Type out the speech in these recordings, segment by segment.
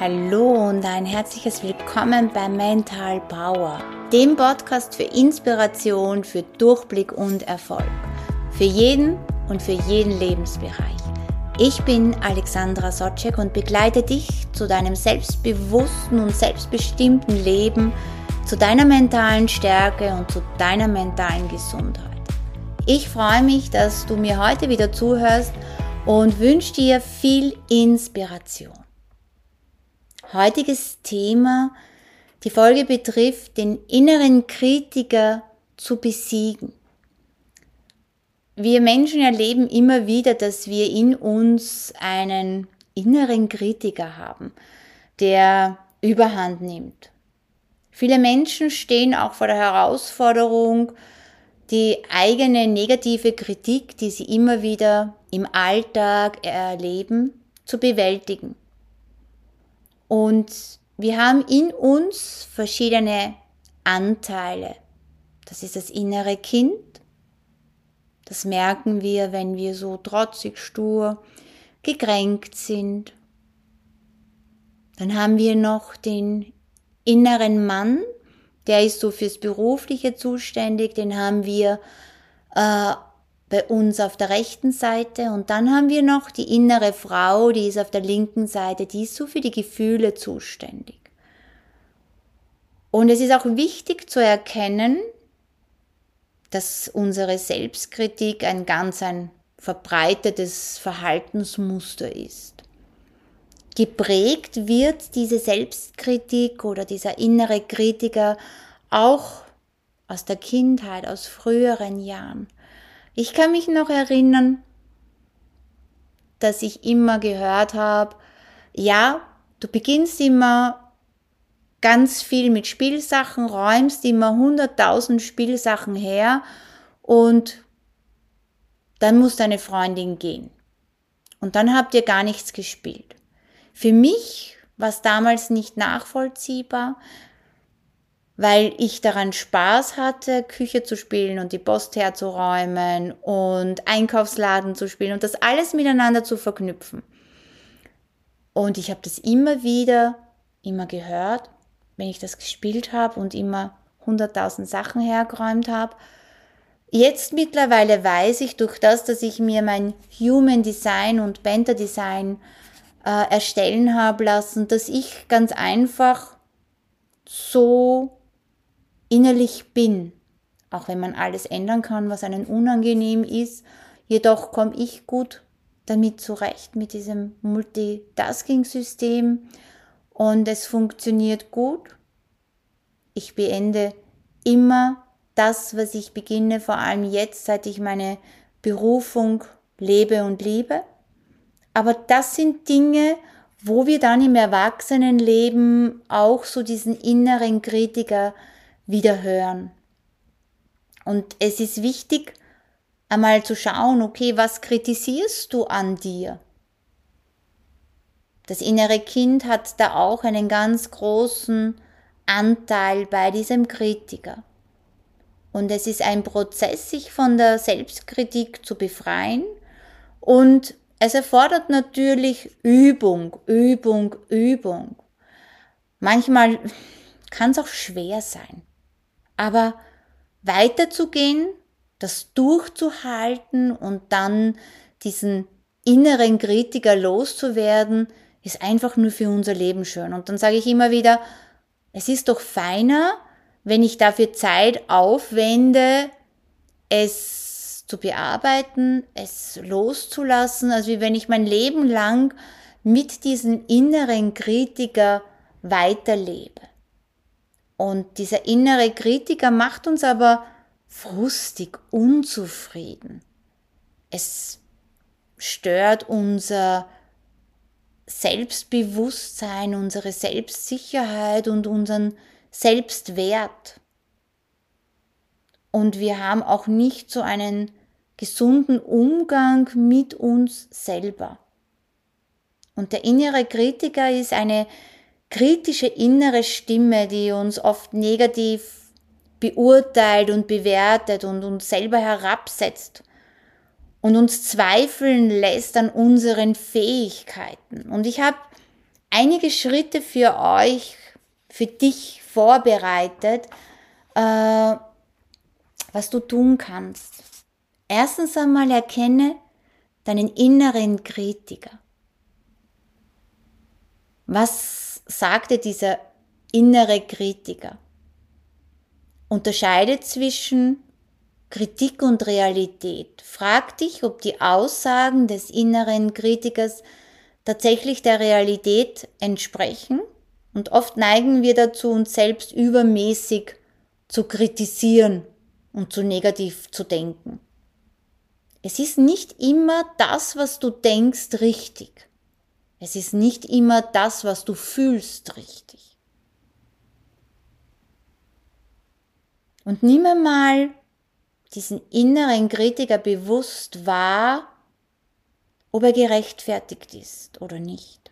Hallo und ein herzliches Willkommen bei Mental Power, dem Podcast für Inspiration, für Durchblick und Erfolg. Für jeden und für jeden Lebensbereich. Ich bin Alexandra Sotschek und begleite dich zu deinem selbstbewussten und selbstbestimmten Leben, zu deiner mentalen Stärke und zu deiner mentalen Gesundheit. Ich freue mich, dass du mir heute wieder zuhörst und wünsche dir viel Inspiration. Heutiges Thema, die Folge betrifft, den inneren Kritiker zu besiegen. Wir Menschen erleben immer wieder, dass wir in uns einen inneren Kritiker haben, der Überhand nimmt. Viele Menschen stehen auch vor der Herausforderung, die eigene negative Kritik, die sie immer wieder im Alltag erleben, zu bewältigen. Und wir haben in uns verschiedene Anteile. Das ist das innere Kind. Das merken wir, wenn wir so trotzig, stur, gekränkt sind. Dann haben wir noch den inneren Mann, der ist so fürs Berufliche zuständig, den haben wir äh, bei uns auf der rechten Seite und dann haben wir noch die innere Frau, die ist auf der linken Seite, die ist so für die Gefühle zuständig. Und es ist auch wichtig zu erkennen, dass unsere Selbstkritik ein ganz ein verbreitetes Verhaltensmuster ist. Geprägt wird diese Selbstkritik oder dieser innere Kritiker auch aus der Kindheit, aus früheren Jahren. Ich kann mich noch erinnern, dass ich immer gehört habe, ja, du beginnst immer ganz viel mit Spielsachen, räumst immer hunderttausend Spielsachen her und dann muss deine Freundin gehen. Und dann habt ihr gar nichts gespielt. Für mich war es damals nicht nachvollziehbar, weil ich daran Spaß hatte, Küche zu spielen und die Post herzuräumen und Einkaufsladen zu spielen und das alles miteinander zu verknüpfen. Und ich habe das immer wieder, immer gehört, wenn ich das gespielt habe und immer hunderttausend Sachen hergeräumt habe. Jetzt mittlerweile weiß ich durch das, dass ich mir mein Human Design und Benter Design äh, erstellen habe lassen, dass ich ganz einfach so innerlich bin, auch wenn man alles ändern kann, was einen unangenehm ist, jedoch komme ich gut damit zurecht, mit diesem Multitasking-System und es funktioniert gut. Ich beende immer das, was ich beginne, vor allem jetzt, seit ich meine Berufung lebe und liebe. Aber das sind Dinge, wo wir dann im Erwachsenenleben auch so diesen inneren Kritiker wieder hören. Und es ist wichtig, einmal zu schauen, okay, was kritisierst du an dir? Das innere Kind hat da auch einen ganz großen Anteil bei diesem Kritiker. Und es ist ein Prozess, sich von der Selbstkritik zu befreien. Und es erfordert natürlich Übung, Übung, Übung. Manchmal kann es auch schwer sein. Aber weiterzugehen, das durchzuhalten und dann diesen inneren Kritiker loszuwerden, ist einfach nur für unser Leben schön. Und dann sage ich immer wieder, es ist doch feiner, wenn ich dafür Zeit aufwende, es zu bearbeiten, es loszulassen, als wie wenn ich mein Leben lang mit diesem inneren Kritiker weiterlebe. Und dieser innere Kritiker macht uns aber frustig, unzufrieden. Es stört unser Selbstbewusstsein, unsere Selbstsicherheit und unseren Selbstwert. Und wir haben auch nicht so einen gesunden Umgang mit uns selber. Und der innere Kritiker ist eine kritische innere Stimme, die uns oft negativ beurteilt und bewertet und uns selber herabsetzt und uns zweifeln lässt an unseren Fähigkeiten. Und ich habe einige Schritte für euch, für dich vorbereitet, äh, was du tun kannst. Erstens einmal erkenne deinen inneren Kritiker. Was sagte dieser innere Kritiker? Unterscheide zwischen Kritik und Realität. Frag dich, ob die Aussagen des inneren Kritikers tatsächlich der Realität entsprechen. Und oft neigen wir dazu, uns selbst übermäßig zu kritisieren und zu negativ zu denken. Es ist nicht immer das, was du denkst, richtig. Es ist nicht immer das, was du fühlst, richtig. Und nimm mal diesen inneren Kritiker bewusst wahr, ob er gerechtfertigt ist oder nicht.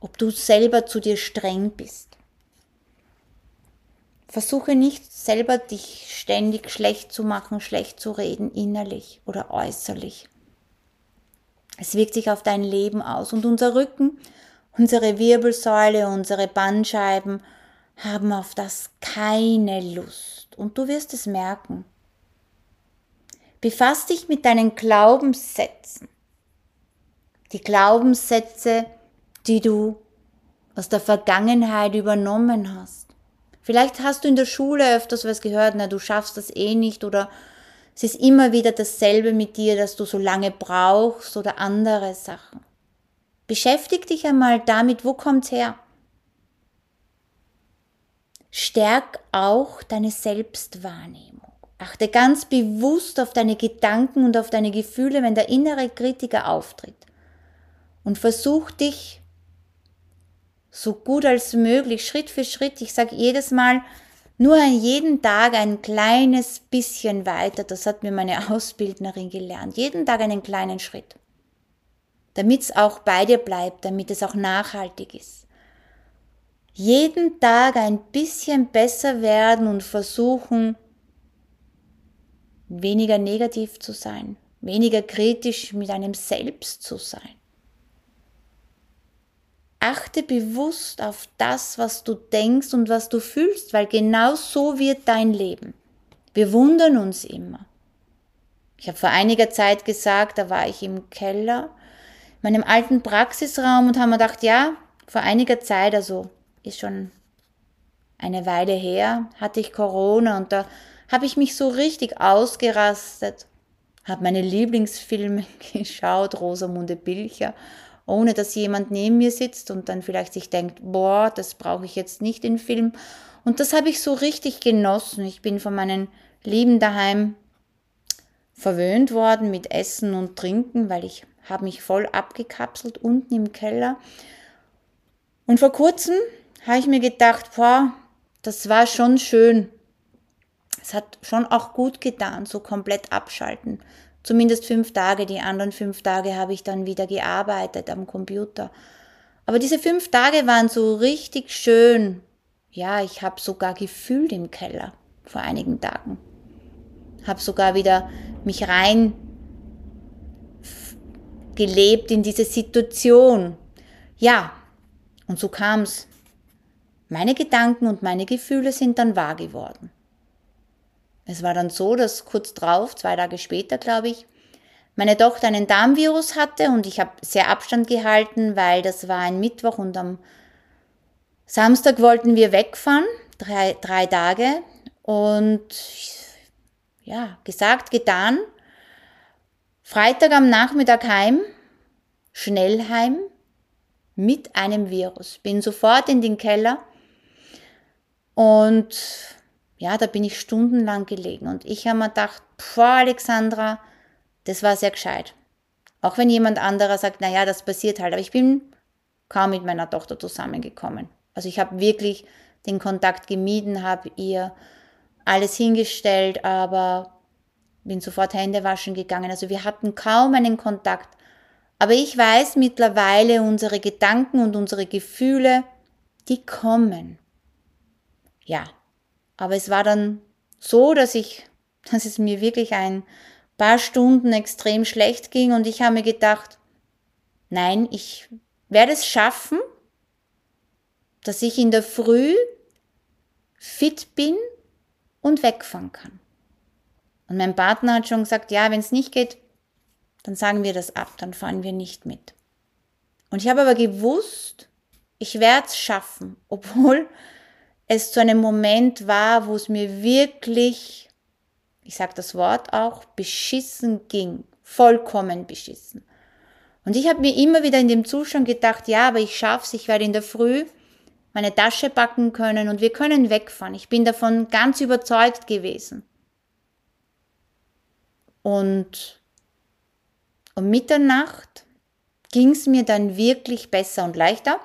Ob du selber zu dir streng bist. Versuche nicht selber dich ständig schlecht zu machen, schlecht zu reden, innerlich oder äußerlich. Es wirkt sich auf dein Leben aus und unser Rücken, unsere Wirbelsäule, unsere Bandscheiben haben auf das keine Lust und du wirst es merken. Befass dich mit deinen Glaubenssätzen. Die Glaubenssätze, die du aus der Vergangenheit übernommen hast. Vielleicht hast du in der Schule öfters was gehört, na, du schaffst das eh nicht oder es ist immer wieder dasselbe mit dir, dass du so lange brauchst oder andere Sachen. Beschäftig dich einmal damit, wo kommt's her? Stärk auch deine Selbstwahrnehmung. Achte ganz bewusst auf deine Gedanken und auf deine Gefühle, wenn der innere Kritiker auftritt. Und versuch dich so gut als möglich, Schritt für Schritt. Ich sage jedes Mal, nur jeden Tag ein kleines bisschen weiter. Das hat mir meine Ausbildnerin gelernt. Jeden Tag einen kleinen Schritt. Damit es auch bei dir bleibt, damit es auch nachhaltig ist. Jeden Tag ein bisschen besser werden und versuchen, weniger negativ zu sein, weniger kritisch mit einem selbst zu sein. Achte bewusst auf das, was du denkst und was du fühlst, weil genau so wird dein Leben. Wir wundern uns immer. Ich habe vor einiger Zeit gesagt, da war ich im Keller, in meinem alten Praxisraum und habe mir gedacht, ja, vor einiger Zeit, also ist schon eine Weile her, hatte ich Corona und da habe ich mich so richtig ausgerastet, habe meine Lieblingsfilme geschaut, Rosamunde Pilcher ohne dass jemand neben mir sitzt und dann vielleicht sich denkt, boah, das brauche ich jetzt nicht in Film. Und das habe ich so richtig genossen. Ich bin von meinen Lieben daheim verwöhnt worden mit Essen und Trinken, weil ich habe mich voll abgekapselt unten im Keller. Und vor kurzem habe ich mir gedacht, boah, das war schon schön. Es hat schon auch gut getan, so komplett abschalten. Zumindest fünf Tage. Die anderen fünf Tage habe ich dann wieder gearbeitet am Computer. Aber diese fünf Tage waren so richtig schön. Ja, ich habe sogar gefühlt im Keller vor einigen Tagen. Habe sogar wieder mich rein gelebt in diese Situation. Ja, und so kam's. Meine Gedanken und meine Gefühle sind dann wahr geworden. Es war dann so, dass kurz drauf, zwei Tage später, glaube ich, meine Tochter einen Darmvirus hatte und ich habe sehr Abstand gehalten, weil das war ein Mittwoch und am Samstag wollten wir wegfahren, drei, drei Tage und ja, gesagt, getan. Freitag am Nachmittag heim, schnell heim, mit einem Virus. Bin sofort in den Keller und ja, da bin ich stundenlang gelegen und ich habe mir gedacht, boah, Alexandra, das war sehr gescheit. Auch wenn jemand anderer sagt, naja, das passiert halt, aber ich bin kaum mit meiner Tochter zusammengekommen. Also ich habe wirklich den Kontakt gemieden, habe ihr alles hingestellt, aber bin sofort Hände waschen gegangen. Also wir hatten kaum einen Kontakt. Aber ich weiß mittlerweile, unsere Gedanken und unsere Gefühle, die kommen. Ja, aber es war dann so, dass ich, dass es mir wirklich ein paar Stunden extrem schlecht ging und ich habe mir gedacht, nein, ich werde es schaffen, dass ich in der Früh fit bin und wegfahren kann. Und mein Partner hat schon gesagt, ja, wenn es nicht geht, dann sagen wir das ab, dann fahren wir nicht mit. Und ich habe aber gewusst, ich werde es schaffen, obwohl es zu einem Moment war, wo es mir wirklich, ich sage das Wort auch, beschissen ging, vollkommen beschissen. Und ich habe mir immer wieder in dem Zustand gedacht, ja, aber ich schaff's, ich werde in der Früh meine Tasche packen können und wir können wegfahren. Ich bin davon ganz überzeugt gewesen. Und um Mitternacht ging es mir dann wirklich besser und leichter.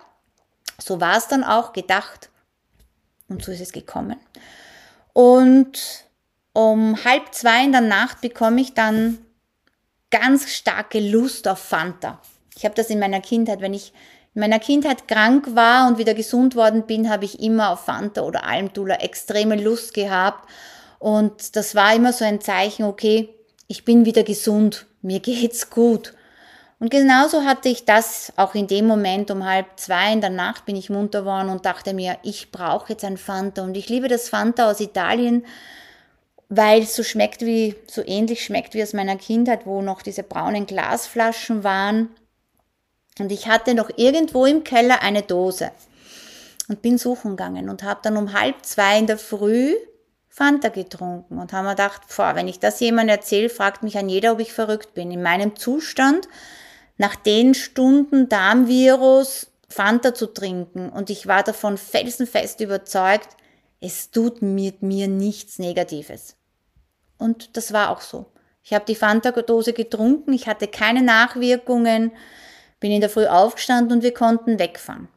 So war es dann auch gedacht. Und so ist es gekommen. Und um halb zwei in der Nacht bekomme ich dann ganz starke Lust auf Fanta. Ich habe das in meiner Kindheit, wenn ich in meiner Kindheit krank war und wieder gesund worden bin, habe ich immer auf Fanta oder Almdula extreme Lust gehabt. Und das war immer so ein Zeichen, okay, ich bin wieder gesund, mir geht's gut. Und genauso hatte ich das auch in dem Moment um halb zwei in der Nacht bin ich munter worden und dachte mir, ich brauche jetzt ein Fanta. Und ich liebe das Fanta aus Italien, weil es so schmeckt wie, so ähnlich schmeckt wie aus meiner Kindheit, wo noch diese braunen Glasflaschen waren. Und ich hatte noch irgendwo im Keller eine Dose und bin suchen gegangen und habe dann um halb zwei in der Früh Fanta getrunken und haben mir gedacht, boah, wenn ich das jemand erzähle, fragt mich an jeder, ob ich verrückt bin. In meinem Zustand, nach den Stunden Darmvirus, Fanta zu trinken und ich war davon felsenfest überzeugt, es tut mit mir nichts Negatives. Und das war auch so. Ich habe die Fanta-Dose getrunken, ich hatte keine Nachwirkungen, bin in der Früh aufgestanden und wir konnten wegfahren.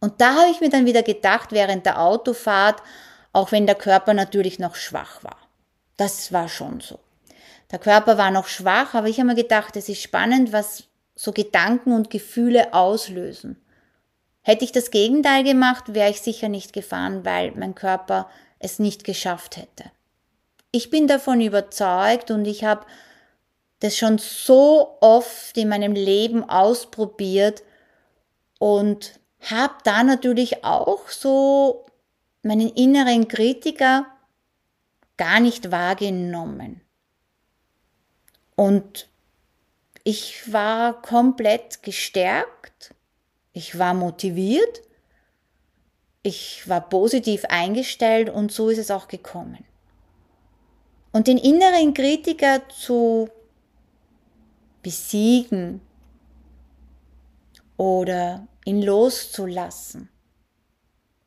Und da habe ich mir dann wieder gedacht, während der Autofahrt, auch wenn der Körper natürlich noch schwach war. Das war schon so. Der Körper war noch schwach, aber ich habe mir gedacht, es ist spannend, was so Gedanken und Gefühle auslösen. Hätte ich das Gegenteil gemacht, wäre ich sicher nicht gefahren, weil mein Körper es nicht geschafft hätte. Ich bin davon überzeugt und ich habe das schon so oft in meinem Leben ausprobiert und habe da natürlich auch so meinen inneren Kritiker gar nicht wahrgenommen. Und ich war komplett gestärkt, ich war motiviert, ich war positiv eingestellt und so ist es auch gekommen. Und den inneren Kritiker zu besiegen oder ihn loszulassen.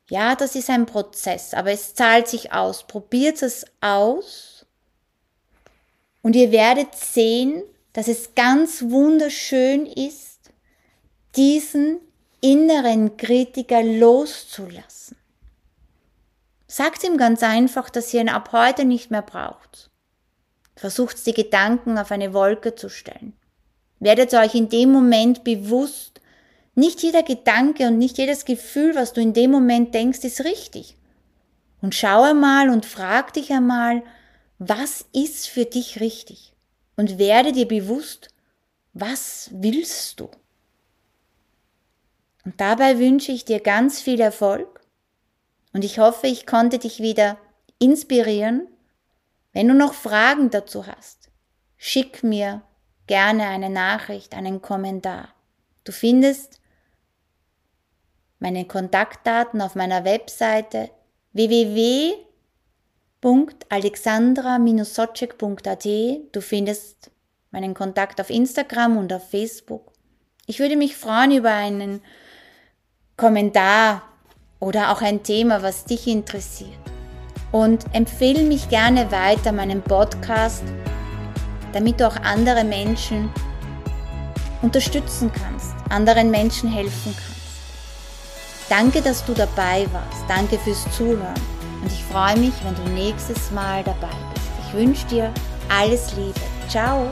Ja, das ist ein Prozess, aber es zahlt sich aus. Probiert es aus und ihr werdet sehen, dass es ganz wunderschön ist, diesen inneren Kritiker loszulassen. Sagt ihm ganz einfach, dass ihr ihn ab heute nicht mehr braucht. Versucht die Gedanken auf eine Wolke zu stellen. Werdet euch in dem Moment bewusst, nicht jeder Gedanke und nicht jedes Gefühl, was du in dem Moment denkst, ist richtig. Und schau einmal und frag dich einmal, was ist für dich richtig? Und werde dir bewusst, was willst du? Und dabei wünsche ich dir ganz viel Erfolg und ich hoffe, ich konnte dich wieder inspirieren. Wenn du noch Fragen dazu hast, schick mir gerne eine Nachricht, einen Kommentar. Du findest meine Kontaktdaten auf meiner Webseite www.alexandra-socek.at. Du findest meinen Kontakt auf Instagram und auf Facebook. Ich würde mich freuen über einen Kommentar oder auch ein Thema, was dich interessiert. Und empfehle mich gerne weiter meinen Podcast, damit du auch andere Menschen unterstützen kannst, anderen Menschen helfen kannst. Danke, dass du dabei warst. Danke fürs Zuhören. Und ich freue mich, wenn du nächstes Mal dabei bist. Ich wünsche dir alles Liebe. Ciao.